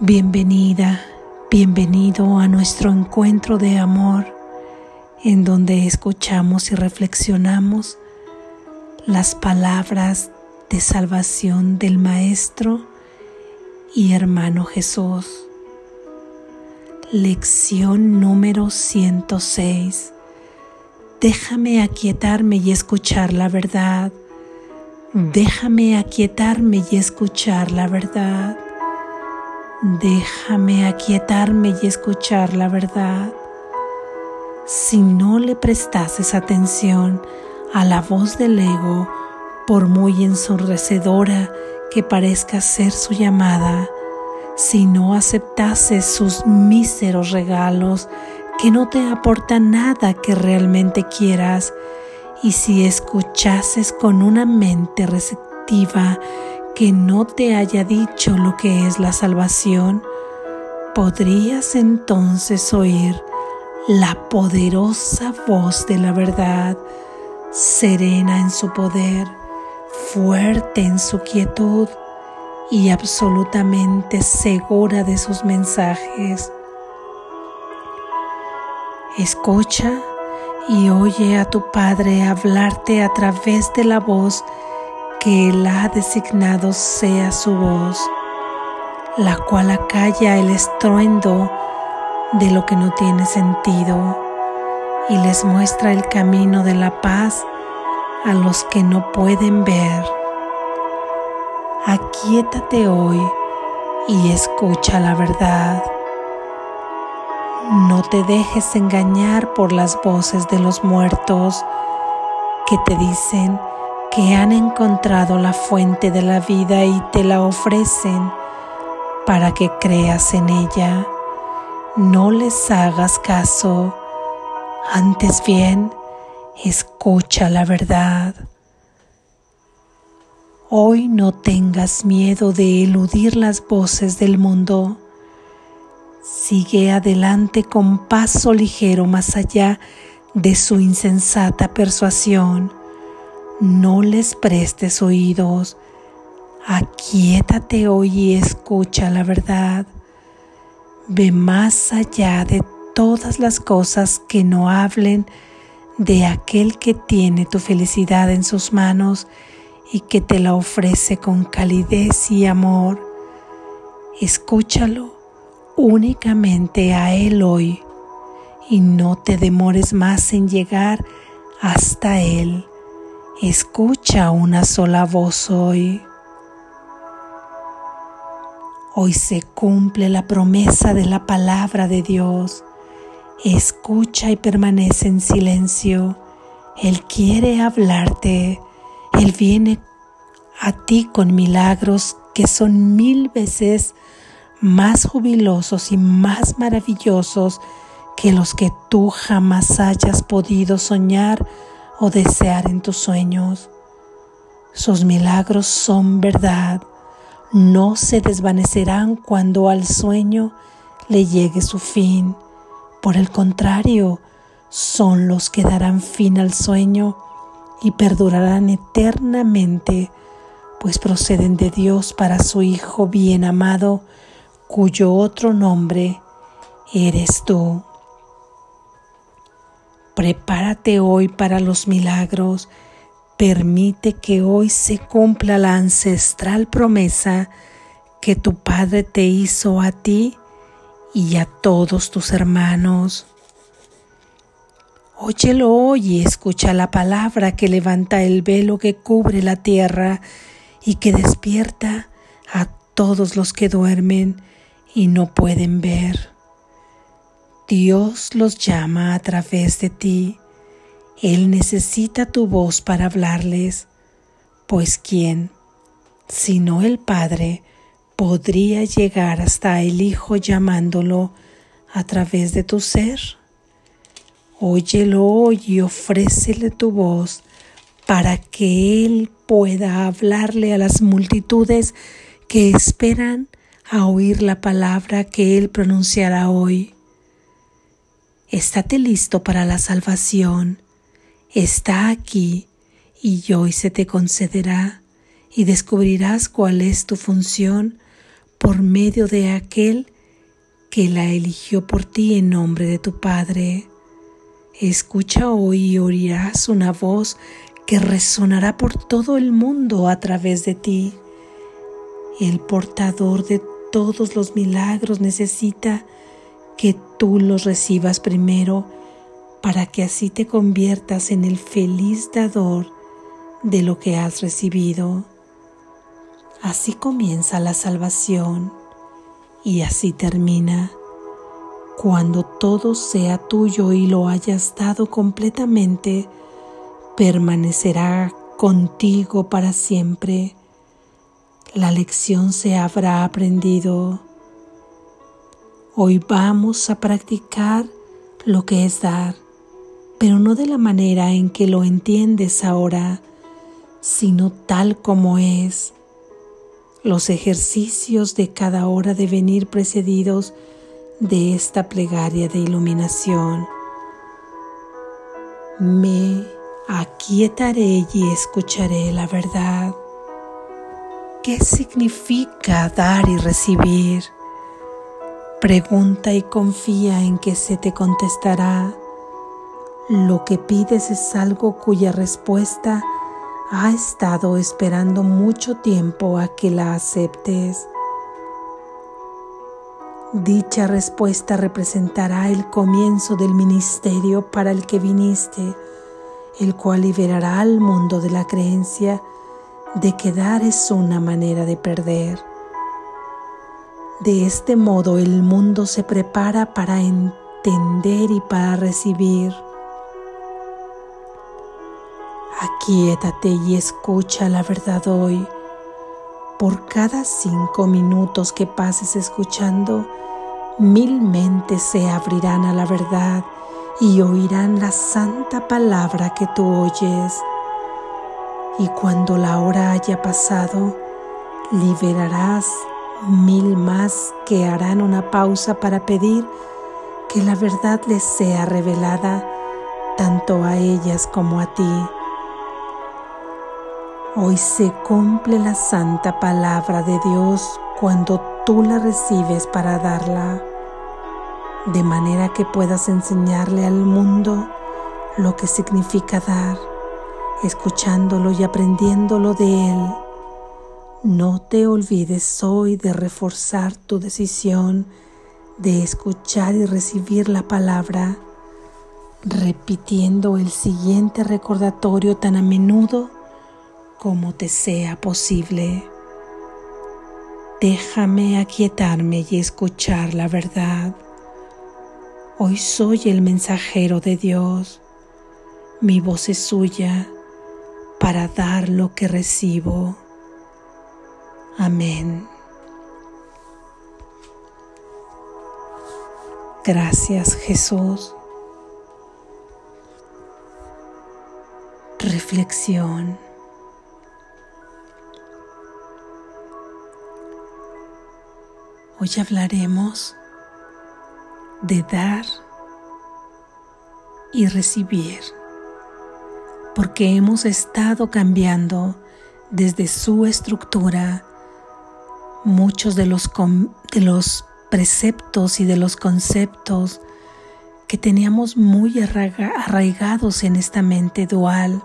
Bienvenida, bienvenido a nuestro encuentro de amor en donde escuchamos y reflexionamos las palabras de salvación del Maestro y hermano Jesús. Lección número 106. Déjame aquietarme y escuchar la verdad. Déjame aquietarme y escuchar la verdad. Déjame aquietarme y escuchar la verdad. Si no le prestases atención a la voz del ego, por muy ensordecedora que parezca ser su llamada, si no aceptases sus míseros regalos que no te aportan nada que realmente quieras, y si escuchases con una mente receptiva que no te haya dicho lo que es la salvación, podrías entonces oír la poderosa voz de la verdad, serena en su poder, fuerte en su quietud y absolutamente segura de sus mensajes. Escucha y oye a tu Padre hablarte a través de la voz que Él ha designado sea su voz, la cual acalla el estruendo de lo que no tiene sentido y les muestra el camino de la paz a los que no pueden ver. Aquíétate hoy y escucha la verdad. No te dejes engañar por las voces de los muertos que te dicen que han encontrado la fuente de la vida y te la ofrecen para que creas en ella. No les hagas caso, antes bien, escucha la verdad. Hoy no tengas miedo de eludir las voces del mundo. Sigue adelante con paso ligero más allá de su insensata persuasión no les prestes oídos. Aquíétate hoy y escucha la verdad. Ve más allá de todas las cosas que no hablen de aquel que tiene tu felicidad en sus manos y que te la ofrece con calidez y amor. Escúchalo únicamente a Él hoy y no te demores más en llegar hasta Él. Escucha una sola voz hoy. Hoy se cumple la promesa de la palabra de Dios. Escucha y permanece en silencio. Él quiere hablarte. Él viene a ti con milagros que son mil veces más jubilosos y más maravillosos que los que tú jamás hayas podido soñar o desear en tus sueños. Sus milagros son verdad, no se desvanecerán cuando al sueño le llegue su fin. Por el contrario, son los que darán fin al sueño y perdurarán eternamente, pues proceden de Dios para su Hijo bien amado, cuyo otro nombre eres tú. Prepárate hoy para los milagros. Permite que hoy se cumpla la ancestral promesa que tu Padre te hizo a ti y a todos tus hermanos. Óyelo hoy y escucha la palabra que levanta el velo que cubre la tierra y que despierta a todos los que duermen y no pueden ver. Dios los llama a través de ti. Él necesita tu voz para hablarles, pues ¿quién, sino el Padre, podría llegar hasta el Hijo llamándolo a través de tu ser? Óyelo hoy y ofrécele tu voz para que Él pueda hablarle a las multitudes que esperan a oír la palabra que Él pronunciará hoy. Estate listo para la salvación. Está aquí y hoy se te concederá y descubrirás cuál es tu función por medio de aquel que la eligió por ti en nombre de tu Padre. Escucha hoy y oirás una voz que resonará por todo el mundo a través de ti. El portador de todos los milagros necesita que tú los recibas primero para que así te conviertas en el feliz dador de lo que has recibido. Así comienza la salvación y así termina. Cuando todo sea tuyo y lo hayas dado completamente, permanecerá contigo para siempre. La lección se habrá aprendido. Hoy vamos a practicar lo que es dar, pero no de la manera en que lo entiendes ahora, sino tal como es. Los ejercicios de cada hora deben ir precedidos de esta plegaria de iluminación. Me aquietaré y escucharé la verdad. ¿Qué significa dar y recibir? Pregunta y confía en que se te contestará. Lo que pides es algo cuya respuesta ha estado esperando mucho tiempo a que la aceptes. Dicha respuesta representará el comienzo del ministerio para el que viniste, el cual liberará al mundo de la creencia de que dar es una manera de perder. De este modo el mundo se prepara para entender y para recibir. Aquietate y escucha la verdad hoy. Por cada cinco minutos que pases escuchando, mil mentes se abrirán a la verdad y oirán la santa palabra que tú oyes. Y cuando la hora haya pasado, liberarás mil más que harán una pausa para pedir que la verdad les sea revelada tanto a ellas como a ti. Hoy se cumple la santa palabra de Dios cuando tú la recibes para darla, de manera que puedas enseñarle al mundo lo que significa dar, escuchándolo y aprendiéndolo de Él no te olvides hoy de reforzar tu decisión de escuchar y recibir la palabra, repitiendo el siguiente recordatorio tan a menudo como te sea posible. Déjame aquietarme y escuchar la verdad. Hoy soy el mensajero de Dios. Mi voz es suya para dar lo que recibo. Amén. Gracias Jesús. Reflexión. Hoy hablaremos de dar y recibir, porque hemos estado cambiando desde su estructura muchos de los, de los preceptos y de los conceptos que teníamos muy arraigados en esta mente dual,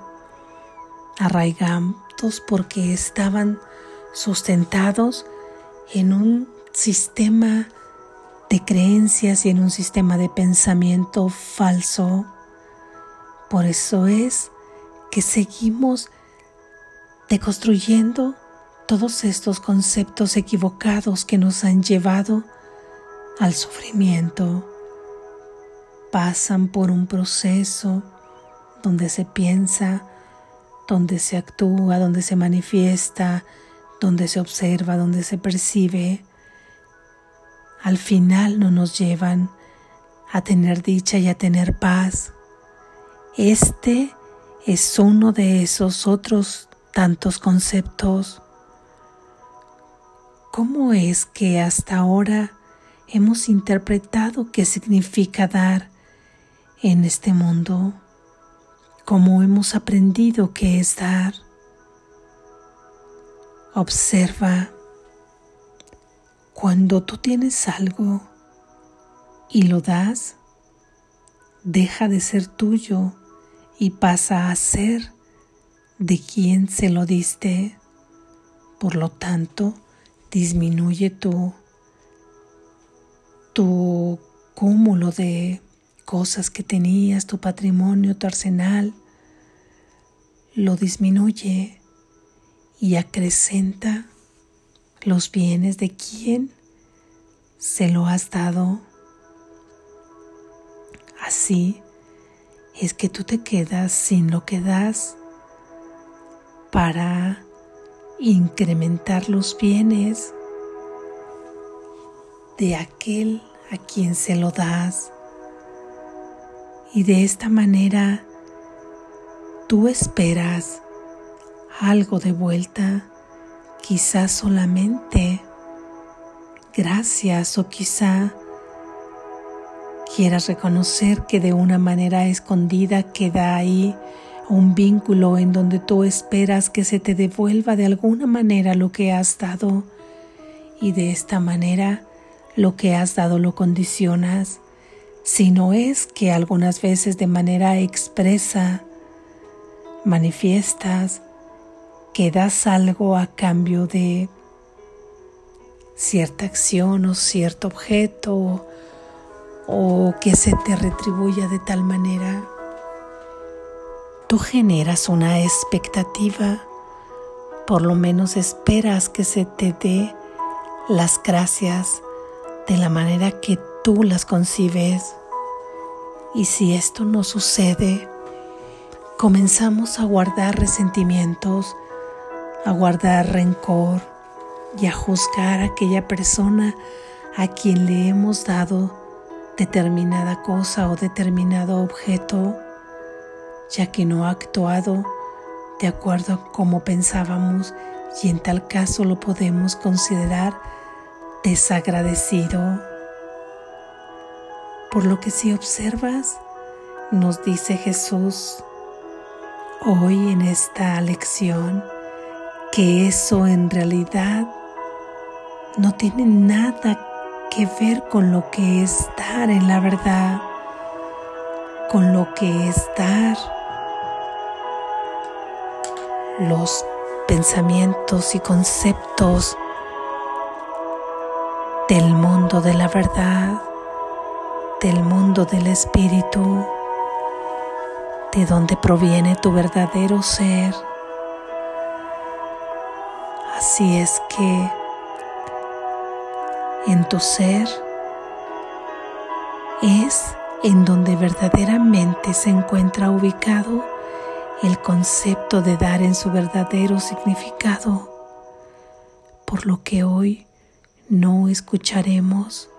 arraigados porque estaban sustentados en un sistema de creencias y en un sistema de pensamiento falso. Por eso es que seguimos deconstruyendo todos estos conceptos equivocados que nos han llevado al sufrimiento pasan por un proceso donde se piensa, donde se actúa, donde se manifiesta, donde se observa, donde se percibe. Al final no nos llevan a tener dicha y a tener paz. Este es uno de esos otros tantos conceptos ¿Cómo es que hasta ahora hemos interpretado qué significa dar en este mundo? ¿Cómo hemos aprendido qué es dar? Observa cuando tú tienes algo y lo das, deja de ser tuyo y pasa a ser de quien se lo diste. Por lo tanto, disminuye tu, tu cúmulo de cosas que tenías, tu patrimonio, tu arsenal, lo disminuye y acrecenta los bienes de quien se lo has dado. Así es que tú te quedas sin lo que das para incrementar los bienes de aquel a quien se lo das. Y de esta manera tú esperas algo de vuelta, quizás solamente gracias o quizá quieras reconocer que de una manera escondida queda ahí un vínculo en donde tú esperas que se te devuelva de alguna manera lo que has dado. Y de esta manera lo que has dado lo condicionas, si no es que algunas veces de manera expresa manifiestas que das algo a cambio de cierta acción o cierto objeto o que se te retribuya de tal manera, tú generas una expectativa, por lo menos esperas que se te dé las gracias de la manera que tú las concibes. Y si esto no sucede, comenzamos a guardar resentimientos, a guardar rencor y a juzgar a aquella persona a quien le hemos dado determinada cosa o determinado objeto, ya que no ha actuado de acuerdo a como pensábamos y en tal caso lo podemos considerar desagradecido. Por lo que si observas, nos dice Jesús hoy en esta lección que eso en realidad no tiene nada que ver con lo que es dar en la verdad, con lo que es dar los pensamientos y conceptos del mundo de la verdad, del mundo del espíritu, de donde proviene tu verdadero ser. Así es que en tu ser es en donde verdaderamente se encuentra ubicado el concepto de dar en su verdadero significado, por lo que hoy no escucharemos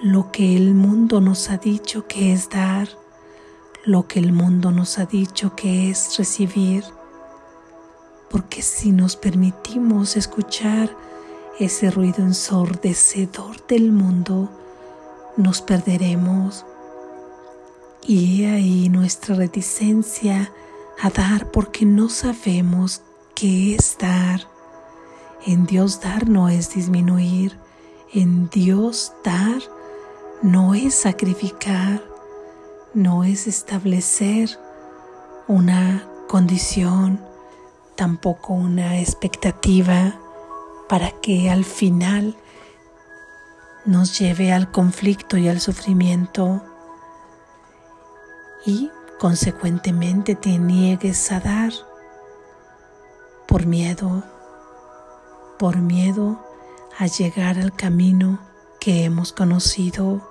lo que el mundo nos ha dicho que es dar, lo que el mundo nos ha dicho que es recibir, porque si nos permitimos escuchar ese ruido ensordecedor del mundo, nos perderemos. Y ahí nuestra reticencia a dar porque no sabemos qué es dar. En Dios dar no es disminuir, en Dios dar no es sacrificar, no es establecer una condición, tampoco una expectativa para que al final nos lleve al conflicto y al sufrimiento y consecuentemente te niegues a dar por miedo, por miedo a llegar al camino que hemos conocido.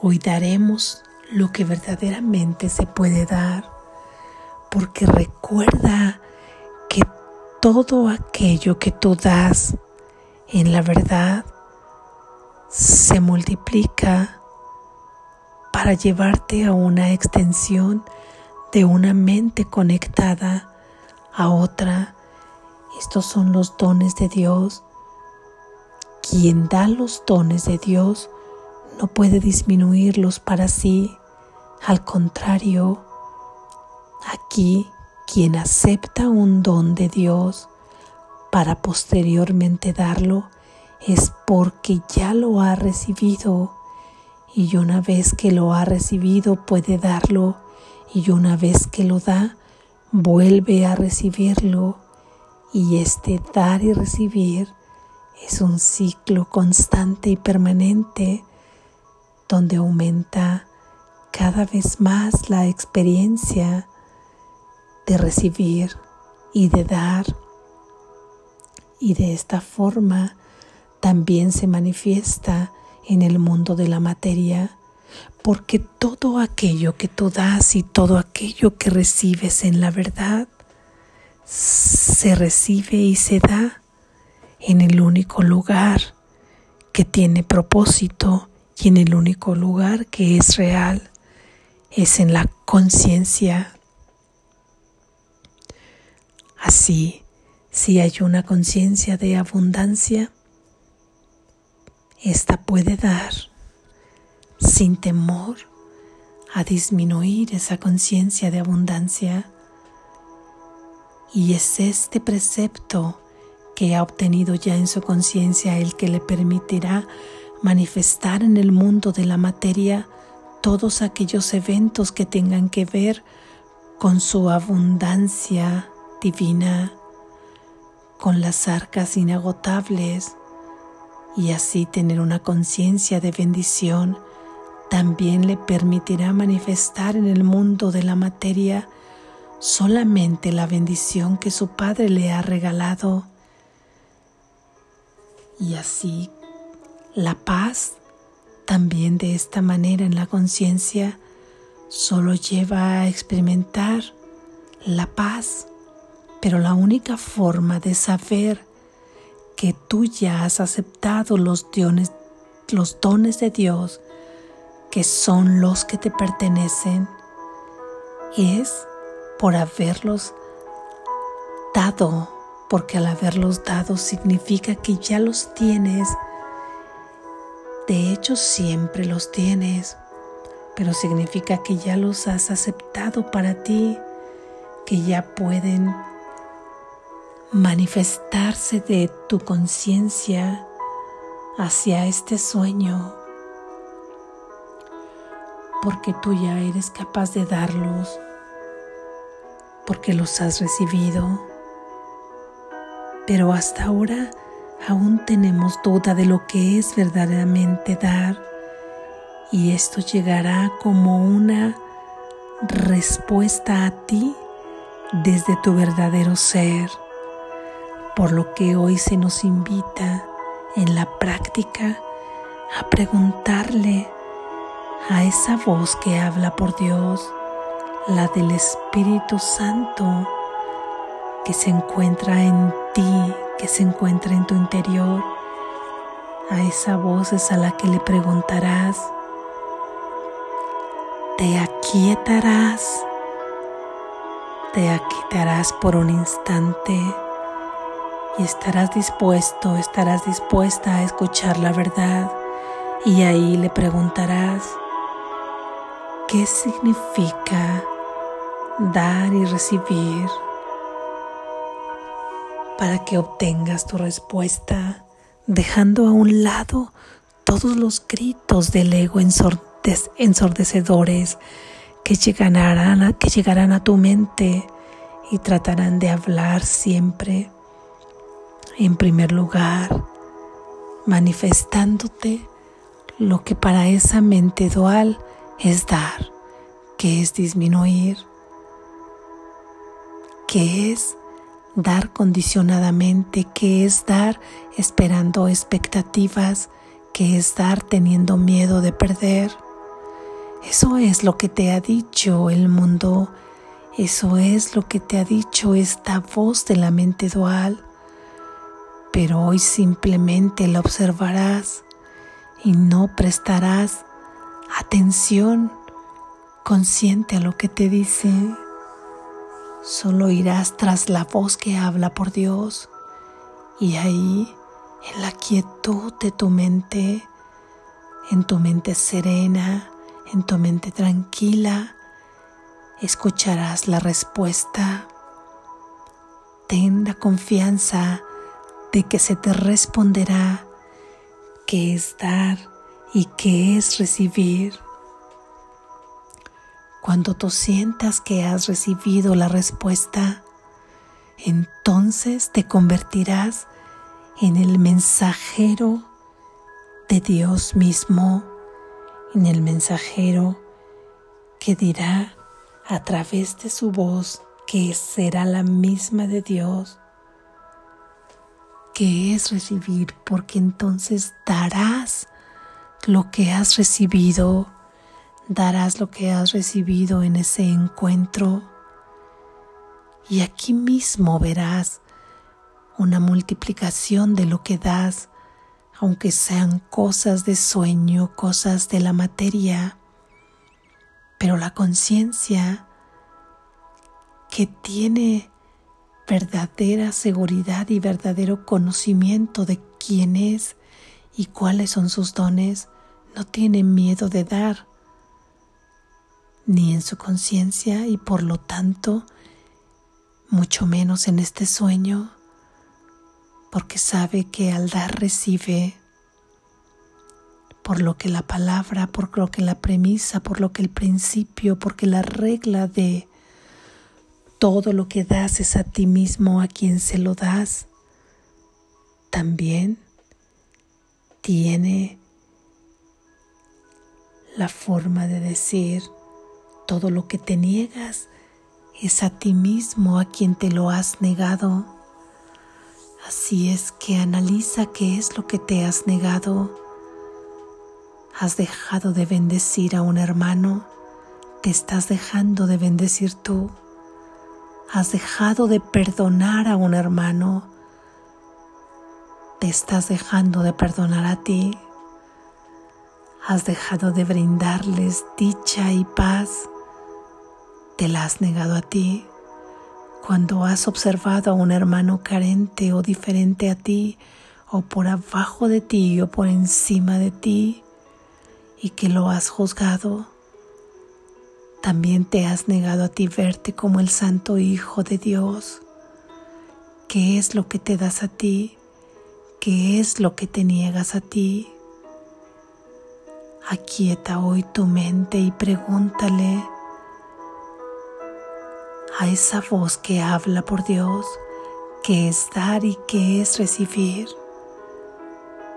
Hoy daremos lo que verdaderamente se puede dar, porque recuerda todo aquello que tú das en la verdad se multiplica para llevarte a una extensión de una mente conectada a otra. Estos son los dones de Dios. Quien da los dones de Dios no puede disminuirlos para sí. Al contrario, aquí quien acepta un don de Dios para posteriormente darlo es porque ya lo ha recibido y una vez que lo ha recibido puede darlo y una vez que lo da vuelve a recibirlo. Y este dar y recibir es un ciclo constante y permanente donde aumenta cada vez más la experiencia de recibir y de dar. Y de esta forma también se manifiesta en el mundo de la materia, porque todo aquello que tú das y todo aquello que recibes en la verdad se recibe y se da en el único lugar que tiene propósito y en el único lugar que es real, es en la conciencia. Así, si hay una conciencia de abundancia, esta puede dar sin temor a disminuir esa conciencia de abundancia. Y es este precepto que ha obtenido ya en su conciencia el que le permitirá manifestar en el mundo de la materia todos aquellos eventos que tengan que ver con su abundancia divina, con las arcas inagotables y así tener una conciencia de bendición también le permitirá manifestar en el mundo de la materia solamente la bendición que su Padre le ha regalado. Y así la paz también de esta manera en la conciencia solo lleva a experimentar la paz, pero la única forma de saber que tú ya has aceptado los dones, los dones de Dios, que son los que te pertenecen, es por haberlos dado, porque al haberlos dado significa que ya los tienes. De hecho, siempre los tienes, pero significa que ya los has aceptado para ti, que ya pueden manifestarse de tu conciencia hacia este sueño, porque tú ya eres capaz de darlos, porque los has recibido. Pero hasta ahora aún tenemos duda de lo que es verdaderamente dar y esto llegará como una respuesta a ti desde tu verdadero ser por lo que hoy se nos invita en la práctica a preguntarle a esa voz que habla por Dios, la del Espíritu Santo que se encuentra en ti, que se encuentra en tu interior. A esa voz es a la que le preguntarás, te aquietarás, te aquietarás por un instante y estarás dispuesto, estarás dispuesta a escuchar la verdad y ahí le preguntarás, ¿qué significa dar y recibir? Para que obtengas tu respuesta, dejando a un lado todos los gritos del ego ensordecedores que llegarán, a, que llegarán a tu mente y tratarán de hablar siempre en primer lugar, manifestándote lo que para esa mente dual es dar, que es disminuir, que es dar condicionadamente, que es dar esperando expectativas, que es dar teniendo miedo de perder. Eso es lo que te ha dicho el mundo, eso es lo que te ha dicho esta voz de la mente dual pero hoy simplemente la observarás y no prestarás atención consciente a lo que te dice. Solo irás tras la voz que habla por Dios y ahí, en la quietud de tu mente, en tu mente serena, en tu mente tranquila, escucharás la respuesta. Ten la confianza de que se te responderá qué es dar y qué es recibir. Cuando tú sientas que has recibido la respuesta, entonces te convertirás en el mensajero de Dios mismo, en el mensajero que dirá a través de su voz que será la misma de Dios, que es recibir, porque entonces darás lo que has recibido, darás lo que has recibido en ese encuentro. Y aquí mismo verás una multiplicación de lo que das, aunque sean cosas de sueño, cosas de la materia, pero la conciencia que tiene verdadera seguridad y verdadero conocimiento de quién es y cuáles son sus dones, no tiene miedo de dar, ni en su conciencia y por lo tanto mucho menos en este sueño, porque sabe que al dar recibe, por lo que la palabra, por lo que la premisa, por lo que el principio, porque la regla de todo lo que das es a ti mismo, a quien se lo das, también tiene la forma de decir todo lo que te niegas es a ti mismo a quien te lo has negado. Así es que analiza qué es lo que te has negado. ¿Has dejado de bendecir a un hermano? ¿Te estás dejando de bendecir tú? ¿Has dejado de perdonar a un hermano? ¿Te estás dejando de perdonar a ti? ¿Has dejado de brindarles dicha y paz? te la has negado a ti. Cuando has observado a un hermano carente o diferente a ti, o por abajo de ti o por encima de ti, y que lo has juzgado, también te has negado a ti verte como el Santo Hijo de Dios. ¿Qué es lo que te das a ti? ¿Qué es lo que te niegas a ti? Aquieta hoy tu mente y pregúntale, a esa voz que habla por Dios, que es dar y que es recibir,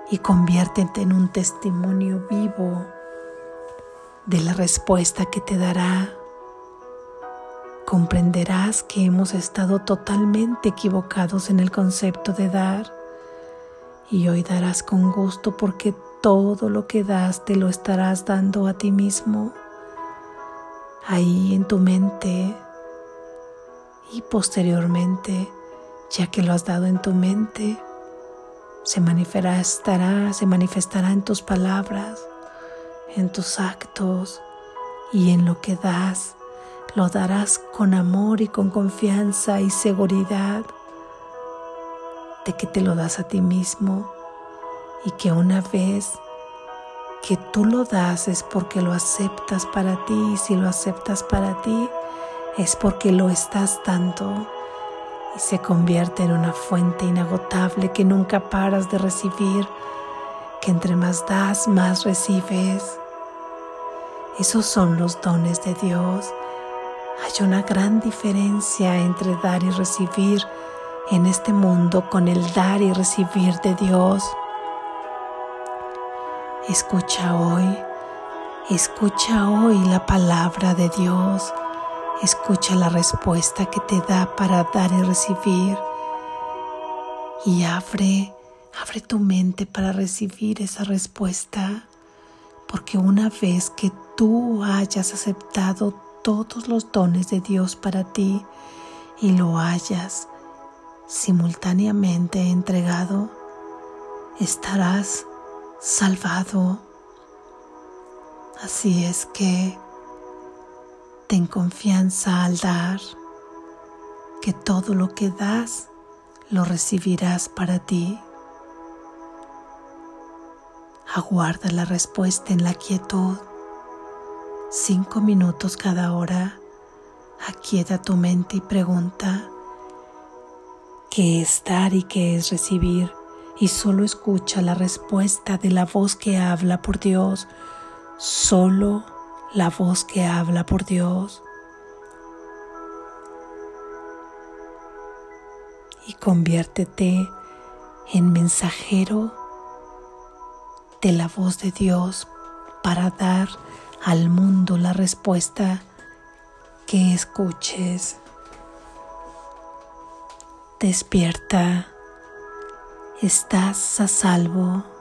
y conviértete en un testimonio vivo de la respuesta que te dará. Comprenderás que hemos estado totalmente equivocados en el concepto de dar y hoy darás con gusto porque todo lo que das te lo estarás dando a ti mismo. Ahí en tu mente y posteriormente, ya que lo has dado en tu mente, se manifestará, se manifestará en tus palabras, en tus actos y en lo que das. Lo darás con amor y con confianza y seguridad de que te lo das a ti mismo y que una vez que tú lo das es porque lo aceptas para ti y si lo aceptas para ti es porque lo estás dando y se convierte en una fuente inagotable que nunca paras de recibir, que entre más das, más recibes. Esos son los dones de Dios. Hay una gran diferencia entre dar y recibir en este mundo con el dar y recibir de Dios. Escucha hoy, escucha hoy la palabra de Dios Escucha la respuesta que te da para dar y recibir y abre, abre tu mente para recibir esa respuesta, porque una vez que tú hayas aceptado todos los dones de Dios para ti y lo hayas simultáneamente entregado, estarás salvado. Así es que Ten confianza al dar, que todo lo que das lo recibirás para ti. Aguarda la respuesta en la quietud. Cinco minutos cada hora. Aquieta tu mente y pregunta, ¿qué es dar y qué es recibir? y solo escucha la respuesta de la voz que habla por Dios, solo la voz que habla por Dios. Y conviértete en mensajero de la voz de Dios para dar al mundo la respuesta que escuches. Despierta, estás a salvo.